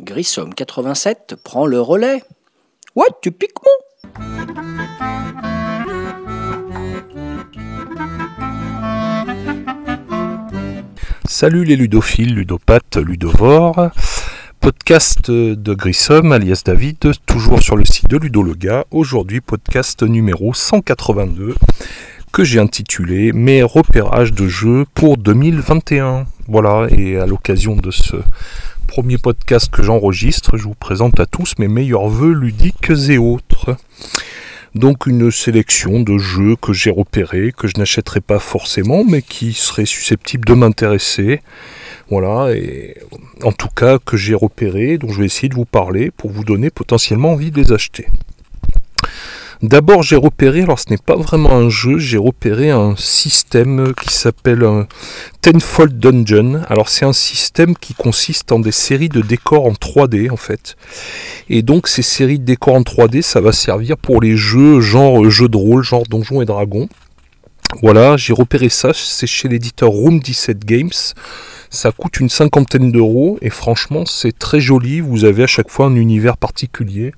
Grissom 87 prend le relais. Ouais, tu piques mon Salut les ludophiles, ludopathes, ludovores. Podcast de Grissom, alias David, toujours sur le site de Ludologa. Aujourd'hui, podcast numéro 182 que j'ai intitulé Mes repérages de jeux pour 2021. Voilà, et à l'occasion de ce premier podcast que j'enregistre, je vous présente à tous mes meilleurs voeux ludiques et autres. Donc une sélection de jeux que j'ai repérés, que je n'achèterai pas forcément, mais qui seraient susceptibles de m'intéresser. Voilà, et en tout cas que j'ai repérés, dont je vais essayer de vous parler pour vous donner potentiellement envie de les acheter. D'abord, j'ai repéré, alors ce n'est pas vraiment un jeu, j'ai repéré un système qui s'appelle Tenfold Dungeon. Alors, c'est un système qui consiste en des séries de décors en 3D en fait. Et donc, ces séries de décors en 3D, ça va servir pour les jeux genre jeux de rôle, genre Donjons et Dragons. Voilà, j'ai repéré ça, c'est chez l'éditeur Room 17 Games. Ça coûte une cinquantaine d'euros et franchement, c'est très joli. Vous avez à chaque fois un univers particulier.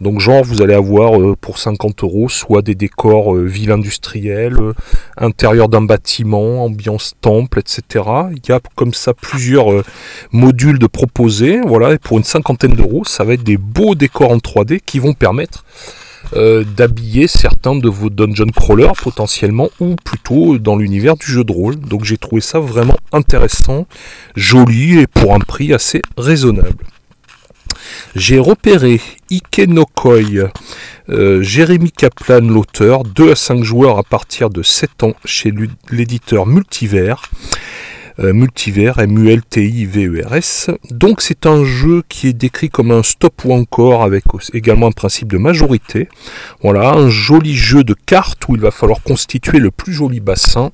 Donc genre vous allez avoir euh, pour 50 euros soit des décors euh, ville industrielle, euh, intérieur d'un bâtiment, ambiance temple, etc. Il y a comme ça plusieurs modules de proposés. Voilà, et pour une cinquantaine d'euros, ça va être des beaux décors en 3D qui vont permettre d'habiller certains de vos dungeon crawlers potentiellement ou plutôt dans l'univers du jeu de rôle. Donc j'ai trouvé ça vraiment intéressant, joli et pour un prix assez raisonnable. J'ai repéré Ikenokoi, euh, Jérémy Kaplan, l'auteur, 2 à 5 joueurs à partir de 7 ans chez l'éditeur Multivers. Euh, multivers, M-U-L-T-I-V-E-R-S. Donc c'est un jeu qui est décrit comme un stop ou encore avec également un principe de majorité. Voilà, un joli jeu de cartes où il va falloir constituer le plus joli bassin.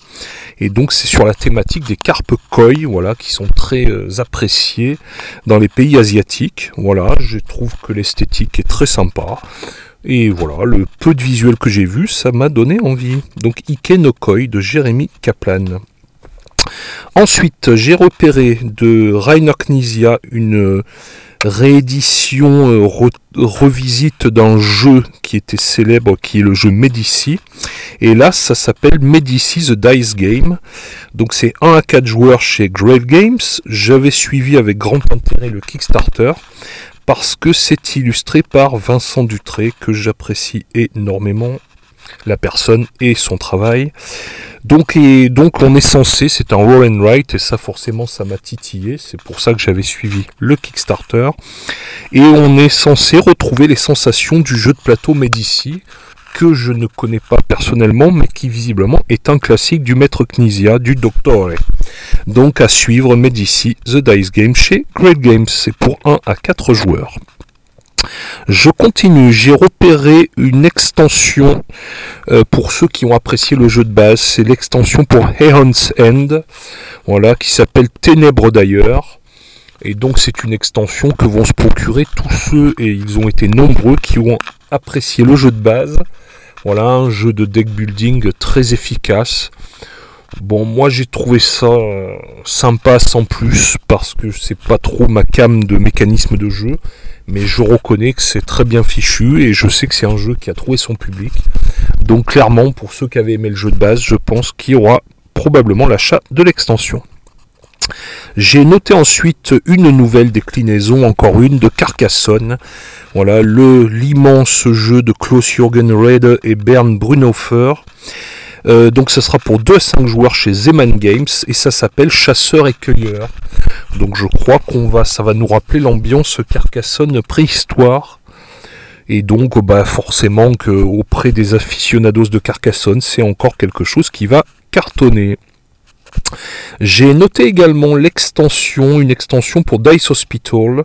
Et donc c'est sur la thématique des carpes koi, voilà, qui sont très euh, appréciées dans les pays asiatiques. Voilà, je trouve que l'esthétique est très sympa. Et voilà, le peu de visuel que j'ai vu, ça m'a donné envie. Donc Ike no de Jérémy Kaplan. Ensuite, j'ai repéré de Rainer Knizia une réédition, euh, revisite d'un jeu qui était célèbre, qui est le jeu Medici. Et là, ça s'appelle Medici The Dice Game. Donc c'est 1 à 4 joueurs chez Grave Games. J'avais suivi avec grand intérêt le Kickstarter parce que c'est illustré par Vincent Dutré que j'apprécie énormément la personne et son travail. Donc, et donc on est censé, c'est un roll and write, et ça forcément ça m'a titillé, c'est pour ça que j'avais suivi le Kickstarter. Et on est censé retrouver les sensations du jeu de plateau Medici, que je ne connais pas personnellement, mais qui visiblement est un classique du maître Knizia, du Doctore. Donc à suivre Medici The Dice Game chez Great Games, c'est pour 1 à 4 joueurs. Je continue, j'ai repéré une extension euh, pour ceux qui ont apprécié le jeu de base, c'est l'extension pour Heron's End, voilà, qui s'appelle Ténèbres d'ailleurs. Et donc c'est une extension que vont se procurer tous ceux, et ils ont été nombreux, qui ont apprécié le jeu de base. Voilà, un jeu de deck building très efficace. Bon, moi j'ai trouvé ça euh, sympa sans plus, parce que c'est pas trop ma cam de mécanisme de jeu mais je reconnais que c'est très bien fichu et je sais que c'est un jeu qui a trouvé son public. Donc clairement, pour ceux qui avaient aimé le jeu de base, je pense qu'il y aura probablement l'achat de l'extension. J'ai noté ensuite une nouvelle déclinaison, encore une, de Carcassonne. Voilà, l'immense jeu de Klaus Jürgen Rede et Bernd Brunhofer. Euh, donc ça sera pour 2 à 5 joueurs chez Zeman Games et ça s'appelle Chasseur et Cueilleur. Donc je crois qu'on va, ça va nous rappeler l'ambiance Carcassonne préhistoire. Et donc bah forcément que auprès des aficionados de Carcassonne, c'est encore quelque chose qui va cartonner. J'ai noté également l'extension, une extension pour Dice Hospital.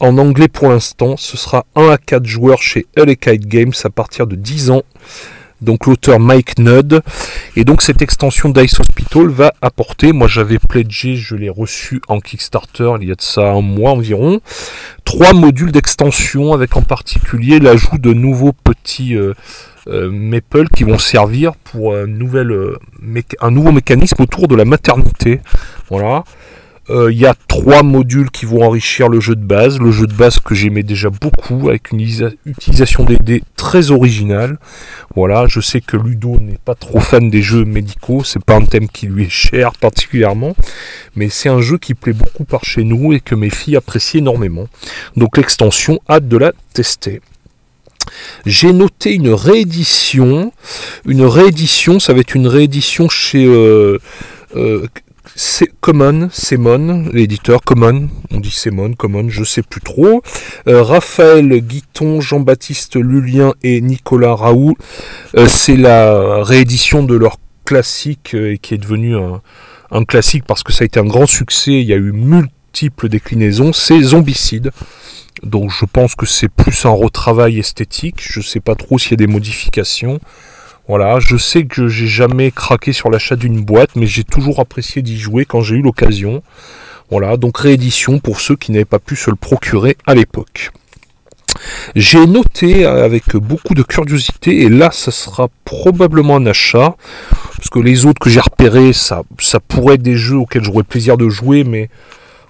En anglais pour l'instant, ce sera 1 à 4 joueurs chez Kite Games à partir de 10 ans. Donc l'auteur Mike Nudd. Et donc cette extension d'Ice Hospital va apporter, moi j'avais pledgé, je l'ai reçu en Kickstarter il y a de ça un mois environ, trois modules d'extension avec en particulier l'ajout de nouveaux petits euh, euh, qui vont servir pour un, nouvel, euh, un nouveau mécanisme autour de la maternité. Voilà. Euh, il y a trois modules qui vont enrichir le jeu de base. Le jeu de base que j'aimais déjà beaucoup, avec une utilisation des dés très originale. Voilà, je sais que Ludo n'est pas trop fan des jeux médicaux, c'est pas un thème qui lui est cher particulièrement, mais c'est un jeu qui plaît beaucoup par chez nous et que mes filles apprécient énormément. Donc l'extension, hâte de la tester. J'ai noté une réédition. Une réédition, ça va être une réédition chez euh, euh, Common, Semon, l'éditeur Common, on dit Semon, Common, je sais plus trop. Euh, Raphaël Guiton, Jean-Baptiste Lulien et Nicolas Raoult, c'est la réédition de leur classique et qui est devenu un, un, classique parce que ça a été un grand succès. Il y a eu multiples déclinaisons. C'est Zombicide. Donc je pense que c'est plus un retravail esthétique. Je sais pas trop s'il y a des modifications. Voilà, je sais que j'ai jamais craqué sur l'achat d'une boîte, mais j'ai toujours apprécié d'y jouer quand j'ai eu l'occasion. Voilà, donc réédition pour ceux qui n'avaient pas pu se le procurer à l'époque. J'ai noté avec beaucoup de curiosité, et là ça sera probablement un achat, parce que les autres que j'ai repérés, ça, ça pourrait être des jeux auxquels j'aurais plaisir de jouer, mais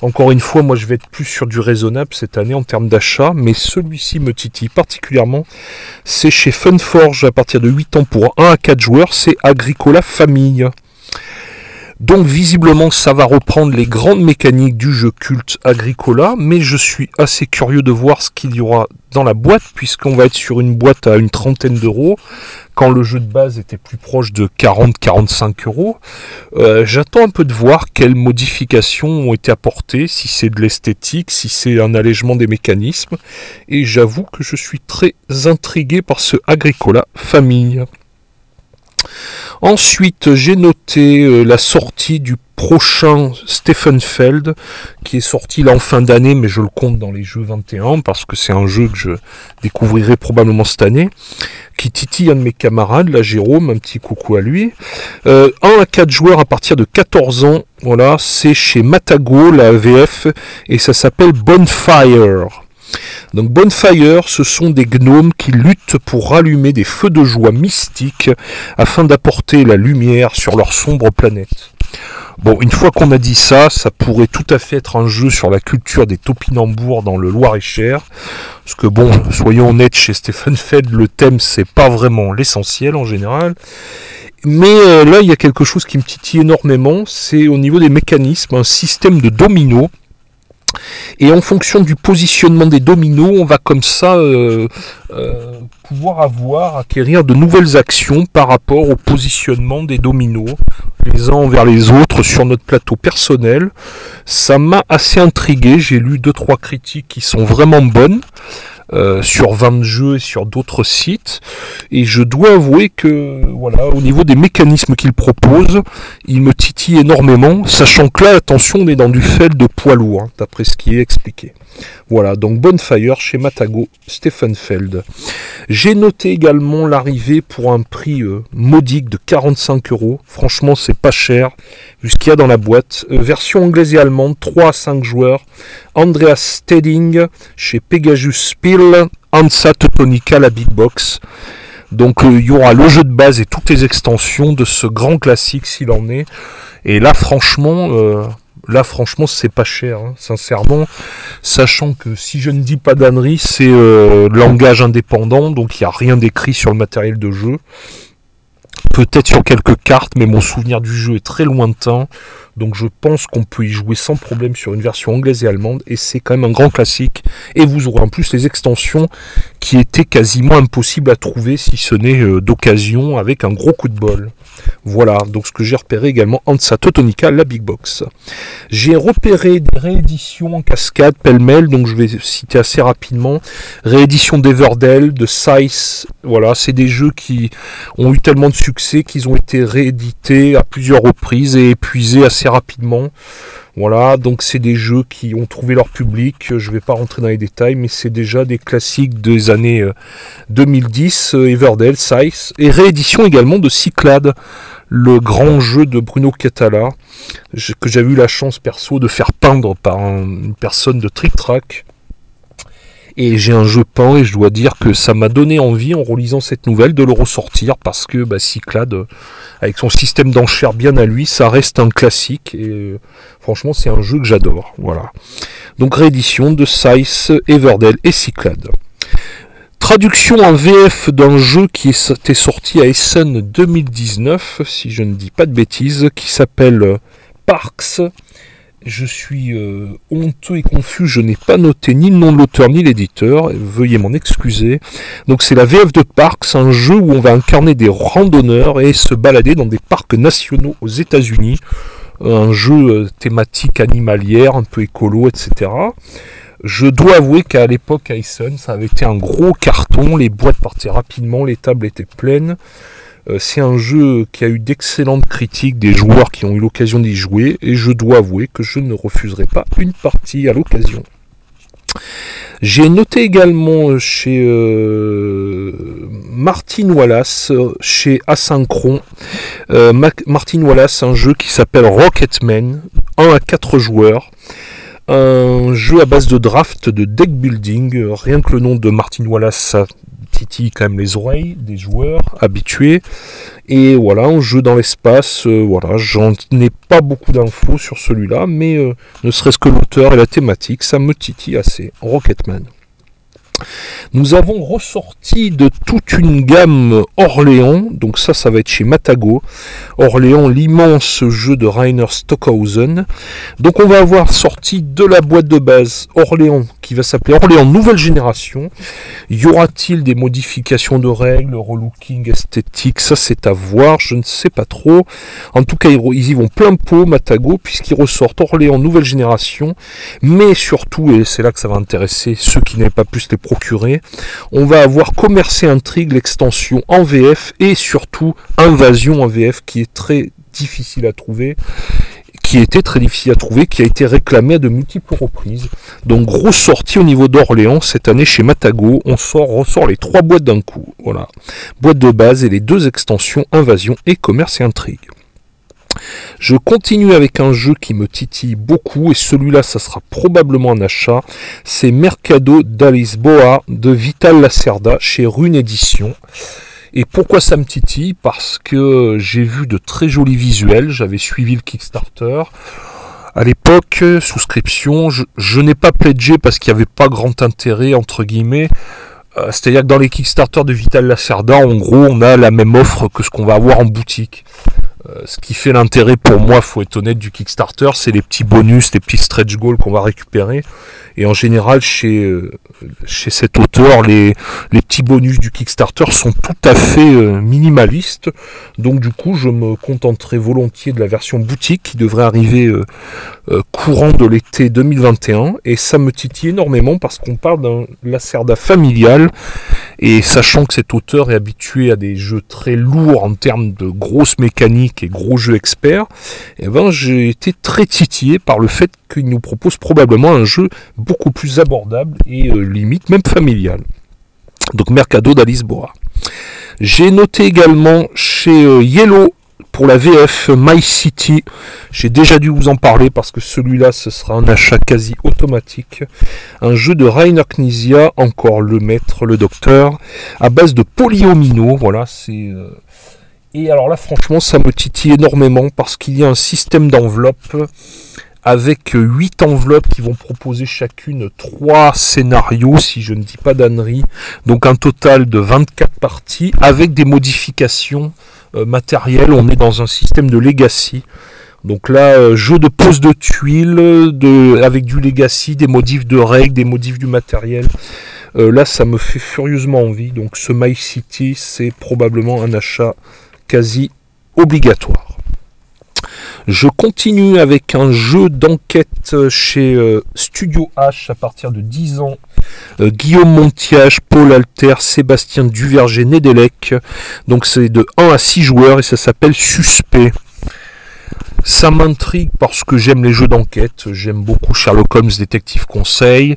encore une fois, moi je vais être plus sur du raisonnable cette année en termes d'achat, mais celui-ci me titille particulièrement. C'est chez Funforge à partir de 8 ans pour 1 à 4 joueurs, c'est Agricola Famille. Donc visiblement ça va reprendre les grandes mécaniques du jeu culte Agricola, mais je suis assez curieux de voir ce qu'il y aura dans la boîte, puisqu'on va être sur une boîte à une trentaine d'euros, quand le jeu de base était plus proche de 40-45 euros. Euh, j'attends un peu de voir quelles modifications ont été apportées, si c'est de l'esthétique, si c'est un allègement des mécanismes, et j'avoue que je suis très intrigué par ce Agricola Famille. Ensuite, j'ai noté euh, la sortie du prochain Stephen Feld, qui est sorti là en fin d'année, mais je le compte dans les jeux 21, parce que c'est un jeu que je découvrirai probablement cette année, qui titille un de mes camarades, là Jérôme, un petit coucou à lui. Euh, 1 à 4 joueurs à partir de 14 ans, voilà, c'est chez Matago, la VF, et ça s'appelle Bonfire. Donc Bonfire, ce sont des gnomes qui luttent pour rallumer des feux de joie mystiques afin d'apporter la lumière sur leur sombre planète. Bon, une fois qu'on a dit ça, ça pourrait tout à fait être un jeu sur la culture des topinambours dans le Loir-et-Cher. Parce que bon, soyons honnêtes, chez Stephen Feld, le thème c'est pas vraiment l'essentiel en général. Mais euh, là, il y a quelque chose qui me titille énormément, c'est au niveau des mécanismes, un système de dominos et en fonction du positionnement des dominos, on va comme ça euh, euh, pouvoir avoir, acquérir de nouvelles actions par rapport au positionnement des dominos, les uns envers les autres sur notre plateau personnel. Ça m'a assez intrigué, j'ai lu 2-3 critiques qui sont vraiment bonnes. Euh, sur 20 jeux et sur d'autres sites. Et je dois avouer que, voilà, au niveau des mécanismes qu'il propose, il me titille énormément, sachant que là, attention, on est dans du fait de poids lourd, hein, d'après ce qui est expliqué. Voilà, donc Bonfire chez Matago, Stephen Feld. J'ai noté également l'arrivée pour un prix euh, modique de 45 euros. Franchement, c'est pas cher, vu ce qu'il y a dans la boîte. Euh, version anglaise et allemande, 3 à 5 joueurs. Andreas Stedding chez Pegasus Spiel. Ansa Teutonica, la Big Box. Donc euh, il y aura le jeu de base et toutes les extensions de ce grand classique s'il en est. Et là, franchement, Là, franchement, c'est pas cher, hein, sincèrement. Sachant que si je ne dis pas d'ânerie, c'est euh, langage indépendant, donc il n'y a rien d'écrit sur le matériel de jeu. Peut-être sur quelques cartes, mais mon souvenir du jeu est très lointain. Donc je pense qu'on peut y jouer sans problème sur une version anglaise et allemande. Et c'est quand même un grand classique. Et vous aurez en plus les extensions qui étaient quasiment impossibles à trouver si ce n'est euh, d'occasion avec un gros coup de bol. Voilà, donc ce que j'ai repéré également Ansa Totonica, la Big Box. J'ai repéré des rééditions en cascade, pêle-mêle, donc je vais citer assez rapidement. Réédition d'Everdell, de Size, voilà, c'est des jeux qui ont eu tellement de succès qu'ils ont été réédités à plusieurs reprises et épuisés assez rapidement. Voilà, donc c'est des jeux qui ont trouvé leur public. Je ne vais pas rentrer dans les détails, mais c'est déjà des classiques des années 2010, euh, euh, Everdell, Size, et réédition également de Cyclade, le grand jeu de Bruno Catala, que j'avais eu la chance perso de faire peindre par une personne de Trick Track. Et j'ai un jeu peint et je dois dire que ça m'a donné envie en relisant cette nouvelle de le ressortir parce que bah, Cyclade, avec son système d'enchères bien à lui, ça reste un classique et franchement c'est un jeu que j'adore. Voilà. Donc réédition de Size, Everdell et Cyclade. Traduction en VF d'un jeu qui était sorti à Essen 2019, si je ne dis pas de bêtises, qui s'appelle Parks je suis euh, honteux et confus, je n'ai pas noté ni le nom de l'auteur ni l'éditeur, veuillez m'en excuser. Donc c'est la VF de Parks, un jeu où on va incarner des randonneurs et se balader dans des parcs nationaux aux États-Unis. Un jeu euh, thématique animalière, un peu écolo, etc. Je dois avouer qu'à l'époque, Essen, ça avait été un gros carton, les boîtes partaient rapidement, les tables étaient pleines. Euh, c'est un jeu qui a eu d'excellentes critiques des joueurs qui ont eu l'occasion d'y jouer et je dois avouer que je ne refuserai pas une partie à l'occasion. J'ai noté également chez euh, Martin Wallace, chez Asynchron, euh, Martin Wallace, un jeu qui s'appelle Rocketman, 1 à 4 joueurs. Un jeu à base de draft, de deck building. Rien que le nom de Martin Wallace, titille quand même les oreilles des joueurs habitués. Et voilà, un jeu dans l'espace, euh, voilà, j'en ai pas beaucoup d'infos sur celui-là, mais euh, ne serait-ce que l'auteur et la thématique, ça me titille assez. Rocketman. Nous avons ressorti de toute une gamme Orléans, donc ça, ça va être chez Matago. Orléans, l'immense jeu de Rainer Stockhausen. Donc on va avoir sorti de la boîte de base Orléans, qui va s'appeler Orléans Nouvelle Génération. Y aura-t-il des modifications de règles, relooking esthétique? Ça, c'est à voir, je ne sais pas trop. En tout cas, ils y vont plein pot, Matago, puisqu'ils ressortent Orléans Nouvelle Génération. Mais surtout, et c'est là que ça va intéresser ceux qui n'avaient pas pu se les on va avoir Commerce et Intrigue, l'extension en VF, et surtout Invasion en VF, qui est très difficile à trouver qui était très difficile à trouver, qui a été réclamé à de multiples reprises. Donc grosse sortie au niveau d'Orléans cette année chez Matago. On sort, ressort les trois boîtes d'un coup. Voilà. Boîte de base et les deux extensions Invasion et Commerce et Intrigue. Je continue avec un jeu qui me titille beaucoup et celui-là ça sera probablement un achat. C'est Mercado d'Alisboa de Vital Lacerda chez Rune Édition. Et pourquoi ça me titille? Parce que j'ai vu de très jolis visuels, j'avais suivi le Kickstarter. À l'époque, souscription, je, n'ai pas pledgé parce qu'il n'y avait pas grand intérêt, entre guillemets. Euh, c'est-à-dire que dans les Kickstarter de Vital Lacerda, en gros, on a la même offre que ce qu'on va avoir en boutique. Euh, ce qui fait l'intérêt pour moi, faut être honnête, du Kickstarter, c'est les petits bonus, les petits stretch goals qu'on va récupérer. Et en général, chez, euh, chez cet auteur, les, les petits bonus du Kickstarter sont tout à fait euh, minimalistes. Donc du coup, je me contenterai volontiers de la version boutique qui devrait arriver courant de l'été 2021. Et ça me titille énormément parce qu'on parle d'un Lacerda familial. Et sachant que cet auteur est habitué à des jeux très lourds en termes de grosses mécaniques et gros jeux experts, eh ben, j'ai été très titillé par le fait qu'il nous propose probablement un jeu beaucoup plus abordable et euh, limite même familial. Donc Mercado d'Alisboa. J'ai noté également chez euh, Yellow pour la VF My City, j'ai déjà dû vous en parler parce que celui-là, ce sera un achat quasi automatique. Un jeu de Rainer Knizia, encore le maître, le docteur, à base de polyomino. Voilà, c'est. Euh, et alors là, franchement, ça me titille énormément parce qu'il y a un système d'enveloppe avec 8 enveloppes qui vont proposer chacune 3 scénarios, si je ne dis pas d'annerie. Donc un total de 24 parties avec des modifications matériel. On est dans un système de legacy. Donc là, euh, jeu de pose de tuiles, de, avec du legacy, des modifs de règles, des modifs du matériel. Euh, là, ça me fait furieusement envie. Donc ce My City, c'est probablement un achat quasi obligatoire. Je continue avec un jeu d'enquête chez Studio H à partir de 10 ans euh, Guillaume Montiage, Paul Alter, Sébastien Duverger, Nedelec. Donc c'est de 1 à 6 joueurs et ça s'appelle Suspect. Ça m'intrigue parce que j'aime les jeux d'enquête, j'aime beaucoup Sherlock Holmes Détective Conseil.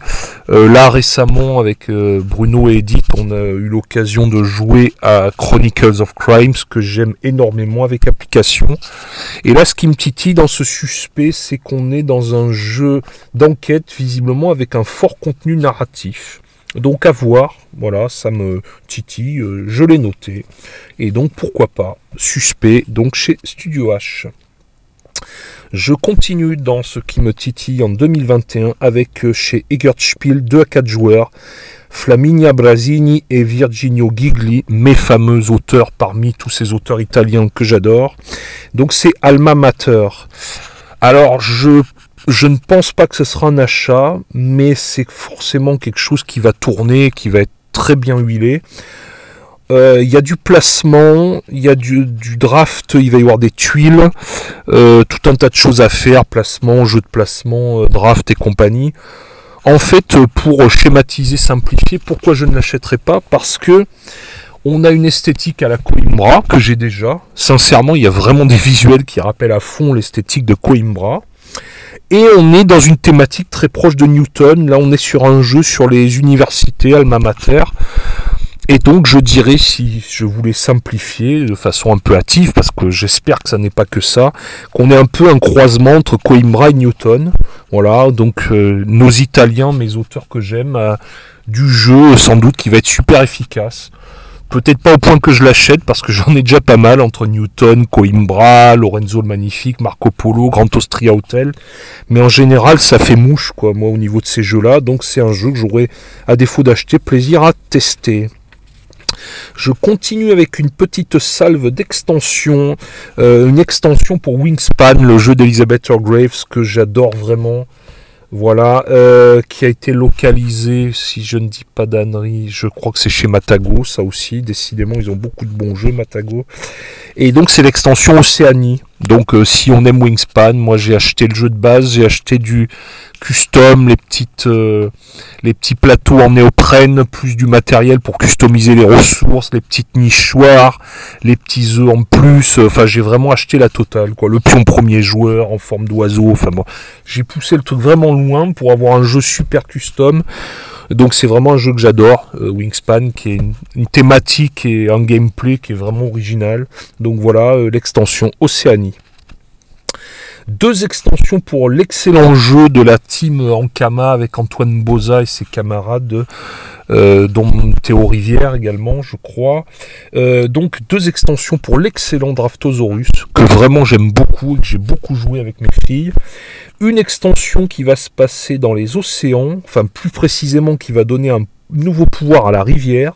Euh, là récemment avec euh, Bruno et Edith, on a eu l'occasion de jouer à Chronicles of Crimes que j'aime énormément avec application. Et là ce qui me titille dans ce suspect, c'est qu'on est dans un jeu d'enquête visiblement avec un fort contenu narratif. Donc à voir, voilà, ça me titille, euh, je l'ai noté. Et donc pourquoi pas, suspect, donc chez Studio H. Je continue dans ce qui me titille en 2021 avec euh, chez Spiel 2 à 4 joueurs, Flaminia Brasini et Virginio Gigli, mes fameux auteurs parmi tous ces auteurs italiens que j'adore. Donc c'est Alma Mater. Alors je ne pense pas que ce sera un achat, mais c'est forcément quelque chose qui va tourner, qui va être très bien huilé. Euh, il y a du placement, il y a du, draft, il va y avoir des tuiles, euh, tout un tas de choses à faire, placement, jeu de placement, euh, draft et compagnie. En fait, pour schématiser, simplifier, pourquoi je ne l'achèterai pas? Parce que on a une esthétique à la Coimbra que j'ai déjà. Sincèrement, il y a vraiment des visuels qui rappellent à fond l'esthétique de Coimbra. Et on est dans une thématique très proche de Newton. Là, on est sur un jeu sur les universités, alma mater. Et donc, je dirais, si je voulais simplifier de façon un peu hâtive, parce que j'espère que ça n'est pas que ça, qu'on est un peu un croisement entre Coimbra et Newton. Voilà, donc euh, nos Italiens, mes auteurs que j'aime, euh, du jeu sans doute qui va être super efficace. Peut-être pas au point que je l'achète parce que j'en ai déjà pas mal entre Newton, Coimbra, Lorenzo le Magnifique, Marco Polo, Grand Austria Hotel. Mais en général, ça fait mouche, quoi, moi, au niveau de ces jeux-là. Donc c'est un jeu que j'aurais, à défaut d'acheter, plaisir à tester. Je continue avec une petite salve d'extension, euh, une extension pour Wingspan, le jeu d'Elizabeth Graves que j'adore vraiment. Voilà, euh, qui a été localisé, si je ne dis pas d'annerie, je crois que c'est chez Matago, ça aussi, décidément, ils ont beaucoup de bons jeux, Matago. Et donc c'est l'extension Océanie. Donc euh, si on aime Wingspan, moi j'ai acheté le jeu de base, j'ai acheté du custom, les petites euh, les petits plateaux en néoprène, plus du matériel pour customiser les ressources, les petites nichoirs, les petits œufs en plus. Enfin j'ai vraiment acheté la totale quoi. Le pion premier joueur en forme d'oiseau. Enfin j'ai poussé le truc vraiment loin pour avoir un jeu super custom. Donc c'est vraiment un jeu que j'adore, euh, Wingspan, qui est une, thématique et un gameplay qui est vraiment original. Donc voilà euh, l'extension Océanie. Deux extensions pour l'excellent jeu de la team Ankama avec Antoine Boza et ses camarades, euh, dont Théo Rivière également, je crois. donc deux extensions pour l'excellent Draftosaurus, que vraiment j'aime beaucoup et que j'ai beaucoup joué avec mes filles une extension qui va se passer dans les océans, enfin plus précisément qui va donner un nouveau pouvoir à la rivière,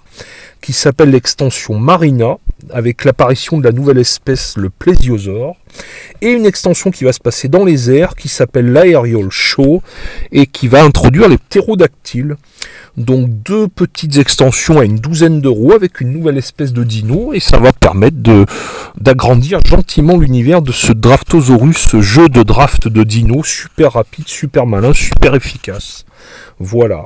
qui s'appelle l'extension Marina, avec l'apparition de la nouvelle espèce, le plésiosaure, et une extension qui va se passer dans les airs, qui s'appelle l'Aerial Show, et qui va introduire les ptérodactyles. Donc deux petites extensions à une douzaine d'euros avec une nouvelle espèce de dino, et ça va permettre de, d'agrandir gentiment l'univers de ce Draftosaurus, ce jeu de draft de dino, super rapide, super malin, super efficace. Voilà.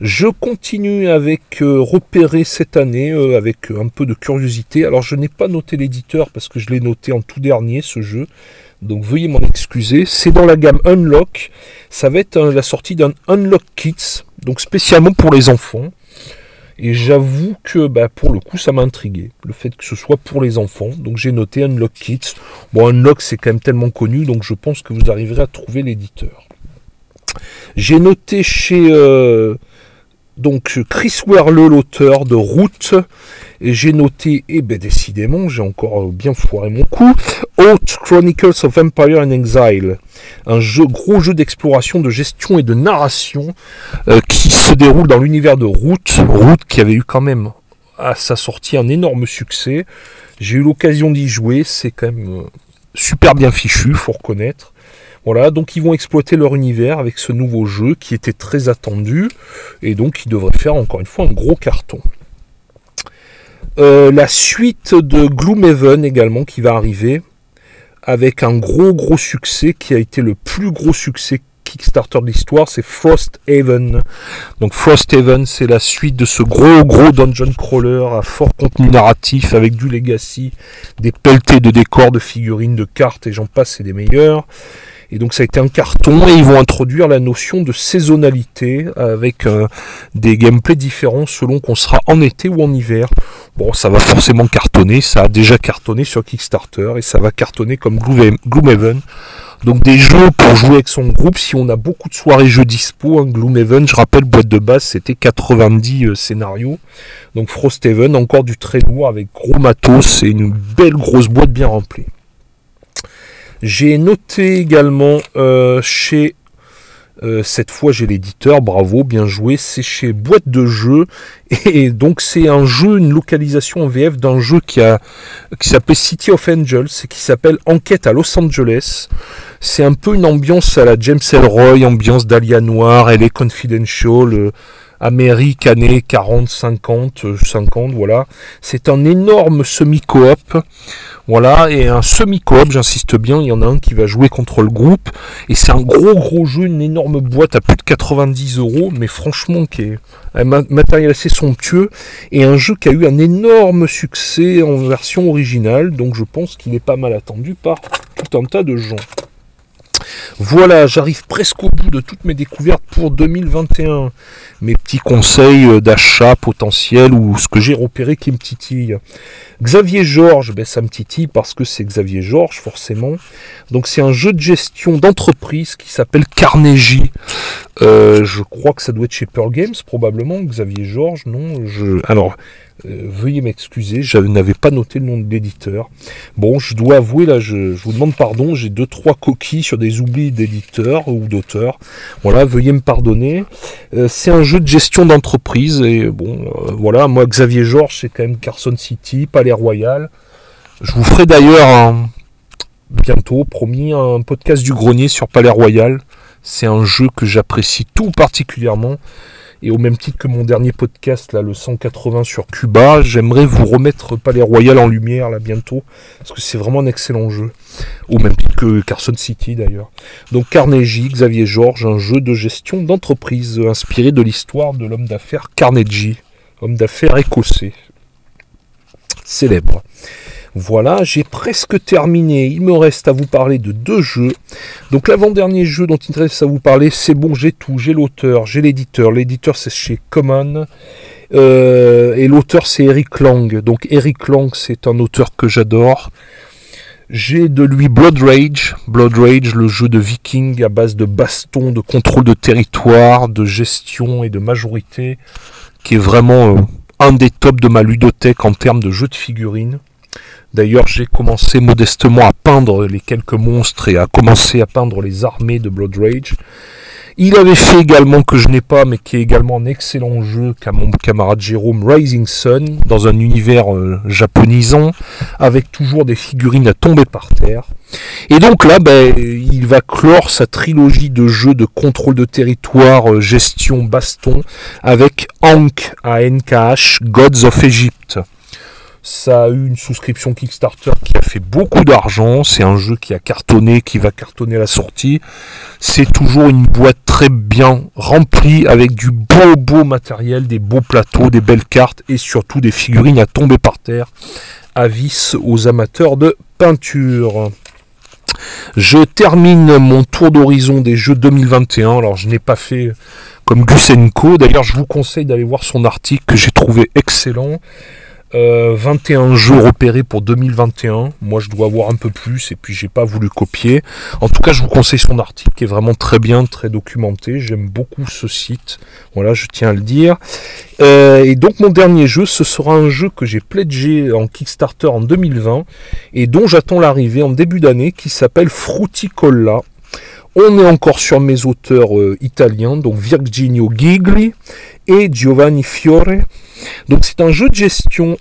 Je continue avec euh, repérer cette année euh, avec un peu de curiosité. Alors je n'ai pas noté l'éditeur parce que je l'ai noté en tout dernier ce jeu. Donc veuillez m'en excuser. C'est dans la gamme Unlock. Ça va être la sortie d'un Unlock Kits. Donc spécialement pour les enfants. Et j'avoue que bah, pour le coup ça m'a intrigué. Le fait que ce soit pour les enfants. Donc j'ai noté Unlock Kits. Bon Unlock c'est quand même tellement connu. Donc je pense que vous arriverez à trouver l'éditeur. J'ai noté chez... Euh, donc Chris Werle, l'auteur de Route, et j'ai noté, et eh ben décidément, j'ai encore bien foiré mon coup, Haute Chronicles of Empire and Exile, un jeu, gros jeu d'exploration, de gestion et de narration euh, qui se déroule dans l'univers de Route, Route qui avait eu quand même à sa sortie un énorme succès. J'ai eu l'occasion d'y jouer, c'est quand même euh, super bien fichu, faut reconnaître. Voilà, donc ils vont exploiter leur univers avec ce nouveau jeu qui était très attendu et donc qui devrait faire encore une fois un gros carton. Euh, la suite de Gloomhaven également qui va arriver avec un gros gros succès qui a été le plus gros succès Kickstarter de l'histoire, c'est Frost Haven. Donc Frost Haven, c'est la suite de ce gros gros dungeon crawler à fort contenu narratif avec du legacy, des pelletés de décors, de figurines, de cartes et j'en passe, c'est des meilleurs. Et donc ça a été un carton et ils vont introduire la notion de saisonnalité avec euh, des gameplays différents selon qu'on sera en été ou en hiver. Bon, ça va forcément cartonner, ça a déjà cartonné sur Kickstarter et ça va cartonner comme Gloomhaven. Donc des jeux pour jouer avec son groupe, si on a beaucoup de soirées jeux dispo, hein, Gloomhaven, je rappelle, boîte de base, c'était 90 euh, scénarios. Donc Frosthaven, encore du très lourd avec gros matos et une belle grosse boîte bien remplie. J'ai noté également euh, chez euh, cette fois j'ai l'éditeur, bravo, bien joué, c'est chez Boîte de jeux et donc c'est un jeu, une localisation en VF d'un jeu qui qui s'appelle City of Angels et qui s'appelle Enquête à Los Angeles. C'est un peu une ambiance à la James Elroy, ambiance d'Alia Noir, elle est confidential. Amérique années 40, 50, 50, voilà. C'est un énorme semi-coop. Voilà, et un semi-coop, j'insiste bien, il y en a un qui va jouer contre le groupe. Et c'est un gros gros jeu, une énorme boîte à plus de 90 euros, mais franchement qui est un matériel assez somptueux. Et un jeu qui a eu un énorme succès en version originale, donc je pense qu'il est pas mal attendu par tout un tas de gens. Voilà, j'arrive presque au bout de toutes mes découvertes pour 2021. Mes petits conseils euh, d'achat potentiels ou ce que j'ai repéré qui me titille. Xavier Georges, ben ça me titille parce que c'est Xavier Georges forcément. Donc c'est un jeu de gestion d'entreprise qui s'appelle Carnegie. Euh, je crois que ça doit être chez Pearl Games probablement. Xavier Georges, non. Je... Alors euh, veuillez m'excuser, je n'avais pas noté le nom de l'éditeur. Bon, je dois avouer, là, je, vous demande pardon, j'ai deux, trois coquilles sur des oublis d'éditeurs ou d'auteurs. Voilà, veuillez me pardonner. Euh, c'est un jeu de gestion d'entreprise, et bon, euh, voilà, moi, Xavier Georges, c'est quand même Carson City, Palais Royal. Je vous ferai d'ailleurs bientôt, promis, un podcast du grenier sur Palais Royal. C'est un jeu que j'apprécie tout particulièrement. Et au même titre que mon dernier podcast, là, le 180 sur Cuba, j'aimerais vous remettre Palais Royal en lumière, là, bientôt. Parce que c'est vraiment un excellent jeu. Au même titre que Carson City, d'ailleurs. Donc, Carnegie, Xavier Georges, un jeu de gestion d'entreprise inspiré de l'histoire de l'homme d'affaires Carnegie. Homme d'affaires écossais. Célèbre. Voilà, j'ai presque terminé. Il me reste à vous parler de deux jeux. Donc l'avant-dernier jeu dont il me reste à vous parler, c'est bon, j'ai tout. J'ai l'auteur, j'ai l'éditeur. L'éditeur c'est chez Common. Euh, et l'auteur c'est Eric Lang. Donc Eric Lang c'est un auteur que j'adore. J'ai de lui Blood Rage. Blood Rage, le jeu de viking à base de baston, de contrôle de territoire, de gestion et de majorité, qui est vraiment euh, un des tops de ma ludothèque en termes de jeu de figurines. D'ailleurs, j'ai commencé modestement à peindre les quelques monstres et à commencer à peindre les armées de Blood Rage. Il avait fait également, que je n'ai pas, mais qui est également un excellent jeu qu'à mon camarade Jérôme, Rising Sun, dans un univers euh, japonisant, avec toujours des figurines à tomber par terre. Et donc là, ben, il va clore sa trilogie de jeux de contrôle de territoire, euh, gestion, baston, avec Ankh, A-N-K-H, Gods of Egypt. Ça a eu une souscription Kickstarter qui a fait beaucoup d'argent. C'est un jeu qui a cartonné, qui va cartonner à la sortie. C'est toujours une boîte très bien remplie avec du beau beau matériel, des beaux plateaux, des belles cartes et surtout des figurines à tomber par terre. Avis aux amateurs de peinture. Je termine mon tour d'horizon des jeux 2021. Alors je n'ai pas fait comme Gusenko. D'ailleurs je vous conseille d'aller voir son article que j'ai trouvé excellent. 21 euh, jeux repérés pour 2021. Moi, je dois avoir un peu plus et puis j'ai pas voulu copier. En tout cas, je vous conseille son article qui est vraiment très bien, très documenté. J'aime beaucoup ce site. Voilà, je tiens à le dire. Euh, et donc, mon dernier jeu, ce sera un jeu que j'ai pledgé en Kickstarter en 2020 et dont j'attends l'arrivée en début d'année qui s'appelle Fruticola. On est encore sur mes auteurs euh, italiens, donc Virginio Gigli et Giovanni Fiore. Donc c'est un jeu de gestion.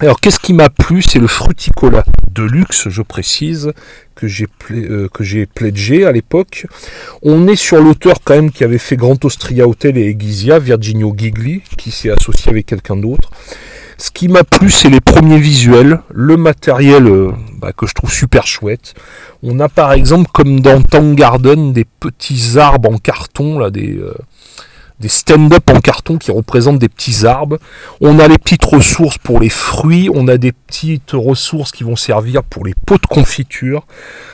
Alors qu'est-ce qui m'a plu? C'est le Fruticola de luxe, je précise, que j'ai euh, pledgé à l'époque. On est sur l'auteur quand même qui avait fait Grand Austria Hotel et Egizia, Virginio Gigli, qui s'est associé avec quelqu'un d'autre. Ce qui m'a plu, c'est les premiers visuels, le matériel euh, bah, que je trouve super chouette. On a par exemple, comme dans Tang Garden, des petits arbres en carton, là, des, euh, des stand-up en carton qui représentent des petits arbres. On a les petites ressources pour les fruits, on a des petites ressources qui vont servir pour les pots de confiture.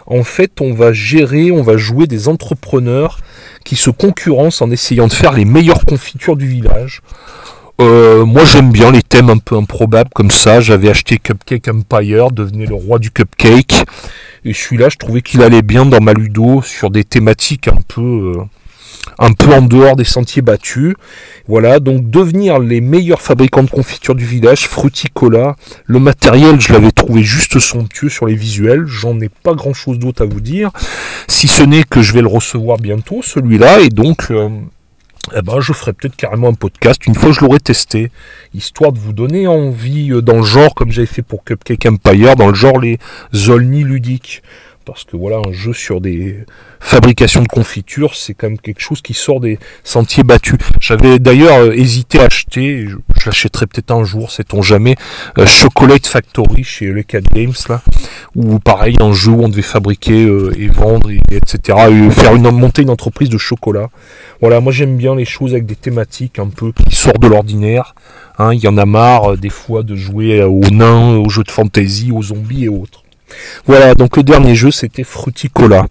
En fait, on va gérer, on va jouer des entrepreneurs qui se concurrencent en essayant de faire les meilleures confitures du village. Euh, moi j'aime bien les thèmes un peu improbables comme ça. J'avais acheté Cupcake Empire, devenait le roi du cupcake. Et celui-là, je trouvais qu'il allait bien dans ma ludo sur des thématiques un peu, euh, un peu en dehors des sentiers battus. Voilà, donc devenir les meilleurs fabricants de confitures du village, Fruticola. Le matériel, je l'avais trouvé juste somptueux sur les visuels. J'en ai pas grand chose d'autre à vous dire. Si ce n'est que je vais le recevoir bientôt, celui-là. Et donc, euh, eh ben, je ferai peut-être carrément un podcast. Une fois que je l'aurai testé, histoire de vous donner envie euh, dans le genre, comme j'avais fait pour Cupcake Empire, dans le genre les Zolni ludiques. Parce que voilà, un jeu sur des fabrications de confitures, c'est quand même quelque chose qui sort des sentiers battus. J'avais d'ailleurs euh, hésité à acheter, je, l'achèterai peut-être un jour, sait-on jamais, euh, Chocolate Factory chez 4 Games, là, où pareil, un jeu où on devait fabriquer euh, et vendre, etc., et faire une, monter une entreprise de chocolat. Voilà, moi j'aime bien les choses avec des thématiques un peu qui sortent de l'ordinaire. Hein. Il y en a marre des fois de jouer aux nains, aux jeux de fantasy, aux zombies et autres. Voilà, donc le dernier jeu c'était Fruticola,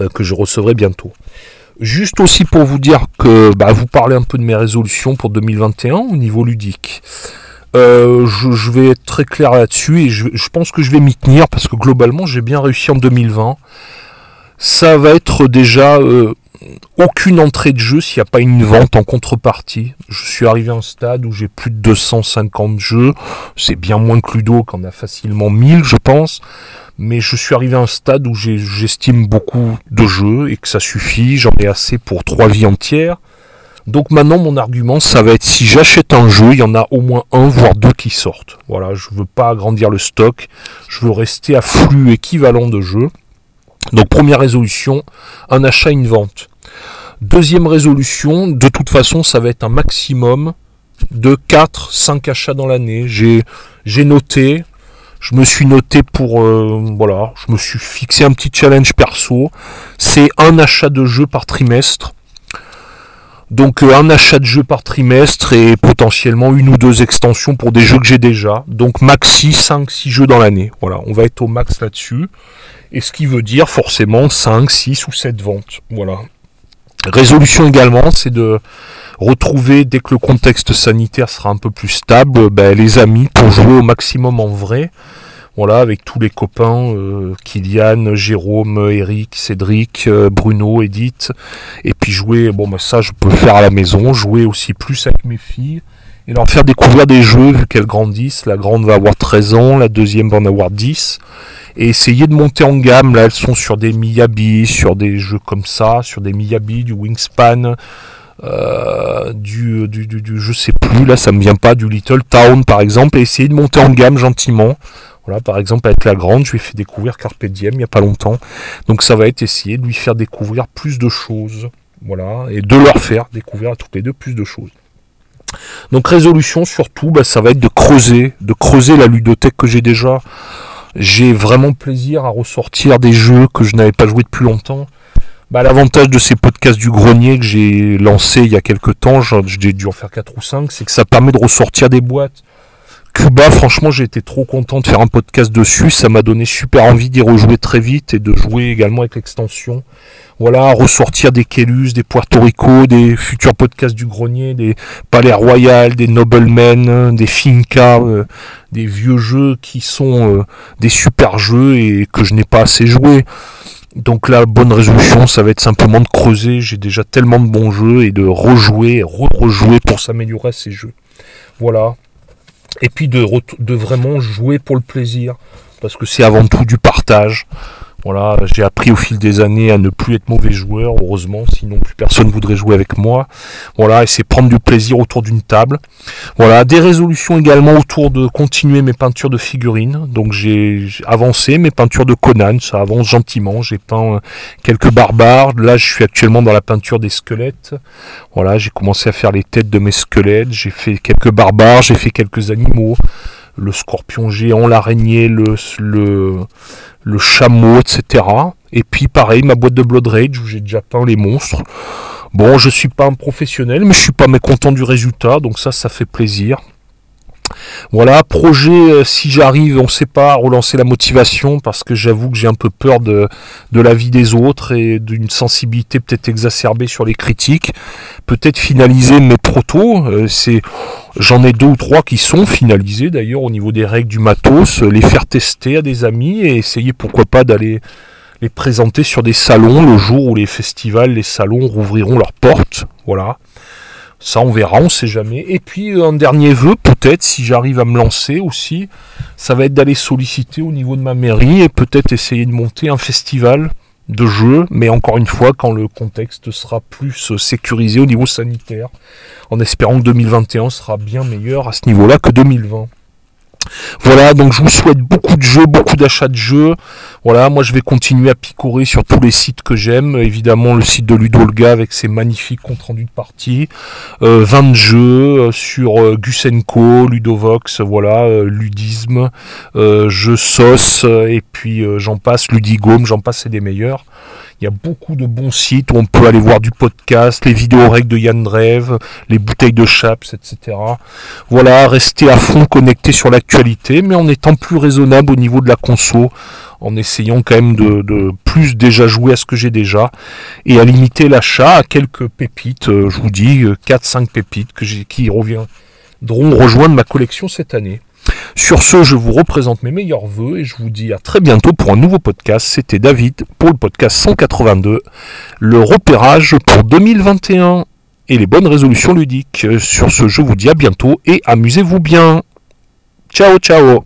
euh, que je recevrai bientôt. Juste aussi pour vous dire que bah, vous parlez un peu de mes résolutions pour 2021 au niveau ludique. Euh, je, vais être très clair là-dessus et je, pense que je vais m'y tenir parce que globalement j'ai bien réussi en 2020. Ça va être déjà euh, aucune entrée de jeu s'il n'y a pas une vente en contrepartie. Je suis arrivé à un stade où j'ai plus de 250 jeux. C'est bien moins que Ludo, qu'on a facilement 1000, je pense. Mais je suis arrivé à un stade où j'estime beaucoup de jeux et que ça suffit. J'en ai assez pour trois vies entières. Donc maintenant, mon argument, ça va être si j'achète un jeu, il y en a au moins un, voire deux qui sortent. Voilà, je veux pas agrandir le stock. Je veux rester à flux équivalent de jeux. Donc première résolution, un achat, une vente. Deuxième résolution, de toute façon, ça va être un maximum de 4, 5 achats dans l'année. J'ai, j'ai noté, je me suis noté pour, euh, voilà, je me suis fixé un petit challenge perso. C'est un achat de jeu par trimestre. Donc euh, un achat de jeu par trimestre et potentiellement une ou deux extensions pour des jeux que j'ai déjà. Donc maxi 5-6 jeux dans l'année. Voilà, on va être au max là-dessus. Et ce qui veut dire forcément 5, 6 ou 7 ventes. Voilà. Résolution également, c'est de retrouver, dès que le contexte sanitaire sera un peu plus stable, ben, les amis pour jouer au maximum en vrai. Voilà, avec tous les copains, euh, Kylian, Jérôme, Eric, Cédric, euh, Bruno, Edith. Et puis jouer, bon ben ça je peux faire à la maison, jouer aussi plus avec mes filles. Et leur faire découvrir des jeux vu qu'elles grandissent. La grande va avoir 13 ans, la deuxième va en avoir 10 et essayer de monter en gamme. Là, elles sont sur des Miyabi, sur des jeux comme ça, sur des Miyabi, du Wingspan, euh, du, je sais plus, là ça me vient pas, du Little Town par exemple, et essayer de monter en gamme gentiment. Voilà, par exemple avec la grande, je lui ai fait découvrir Carpe Diem il n'y a pas longtemps. Donc ça va être essayer de lui faire découvrir plus de choses. Voilà, et de leur faire découvrir à toutes les deux plus de choses. Donc résolution surtout, bah, ça va être de creuser, de creuser la ludothèque que j'ai déjà j'ai vraiment plaisir à ressortir des jeux que je n'avais pas joué depuis longtemps. Bah, L'avantage de ces podcasts du grenier que j'ai lancé il y a quelques temps, j'ai dû en faire 4 ou 5, c'est que ça permet de ressortir des boîtes. Cuba, franchement, j'ai été trop content de faire un podcast dessus. Ça m'a donné super envie d'y rejouer très vite et de jouer également avec l'extension. Voilà, ressortir des Kelus, des Puerto Rico, des futurs podcasts du grenier, des Palais Royal, des Noblemen, des Finca, euh, des vieux jeux qui sont euh, des super jeux et que je n'ai pas assez joué. Donc la bonne résolution, ça va être simplement de creuser. J'ai déjà tellement de bons jeux et de rejouer, re-rejouer pour s'améliorer à ces jeux. Voilà. Et puis de, de vraiment jouer pour le plaisir. Parce que c'est avant tout du partage. Voilà, j'ai appris au fil des années à ne plus être mauvais joueur, heureusement, sinon plus personne voudrait jouer avec moi. Voilà, et c'est prendre du plaisir autour d'une table. Voilà, des résolutions également autour de continuer mes peintures de figurines. Donc j'ai avancé mes peintures de Conan, ça avance gentiment. J'ai peint euh, quelques barbares. Là, je suis actuellement dans la peinture des squelettes. Voilà, j'ai commencé à faire les têtes de mes squelettes. J'ai fait quelques barbares, j'ai fait quelques animaux le scorpion géant, l'araignée, le, le, chameau, etc. Et puis pareil, ma boîte de Blood Rage où j'ai déjà peint les monstres. Bon, je suis pas un professionnel, mais je suis pas mécontent du résultat, donc ça, ça fait plaisir. Voilà, projet, euh, si j'arrive, on ne sait pas, relancer la motivation, parce que j'avoue que j'ai un peu peur de, la vie des autres et d'une sensibilité peut-être exacerbée sur les critiques. Peut-être finaliser mes protos, euh, c'est, j'en ai deux ou trois qui sont finalisés d'ailleurs au niveau des règles du matos, les faire tester à des amis et essayer pourquoi pas d'aller les présenter sur des salons le jour où les festivals, les salons rouvriront leurs portes. Voilà. Ça, on verra, on sait jamais. Et puis, un dernier vœu, peut-être, si j'arrive à me lancer aussi, ça va être d'aller solliciter au niveau de ma mairie et peut-être essayer de monter un festival de jeux, mais encore une fois, quand le contexte sera plus sécurisé au niveau sanitaire, en espérant que 2021 sera bien meilleur à ce niveau-là que 2020. Voilà, donc je vous souhaite beaucoup de jeux, beaucoup d'achats de jeux. Voilà, moi je vais continuer à picorer sur tous les sites que j'aime. Évidemment le site de Ludolga avec ses magnifiques comptes rendus de partie. 20 euh, jeux euh, sur euh, Gusenko, Ludovox, voilà, Ludisme, Jeux Sauce, et puis j'en passe, Ludigome, j'en passe, c'est des meilleurs. Il y a beaucoup de bons sites où on peut aller voir du podcast, les vidéos règles de Yann Drève, les bouteilles de Chaps, etc. Voilà, rester à fond connecté sur l'actualité, mais en étant plus raisonnable au niveau de la conso, en essayant quand même de, plus déjà jouer à ce que j'ai déjà, et à limiter l'achat à quelques pépites, euh, je vous dis, 4-5 euh, pépites que qui reviendront rejoindre ma collection cette année. Sur ce, je vous représente mes meilleurs voeux et je vous dis à très bientôt pour un nouveau podcast. C'était David pour le podcast 182, le repérage pour 2021 et les bonnes résolutions ludiques. Sur ce, je vous dis à bientôt et amusez-vous bien. Ciao, ciao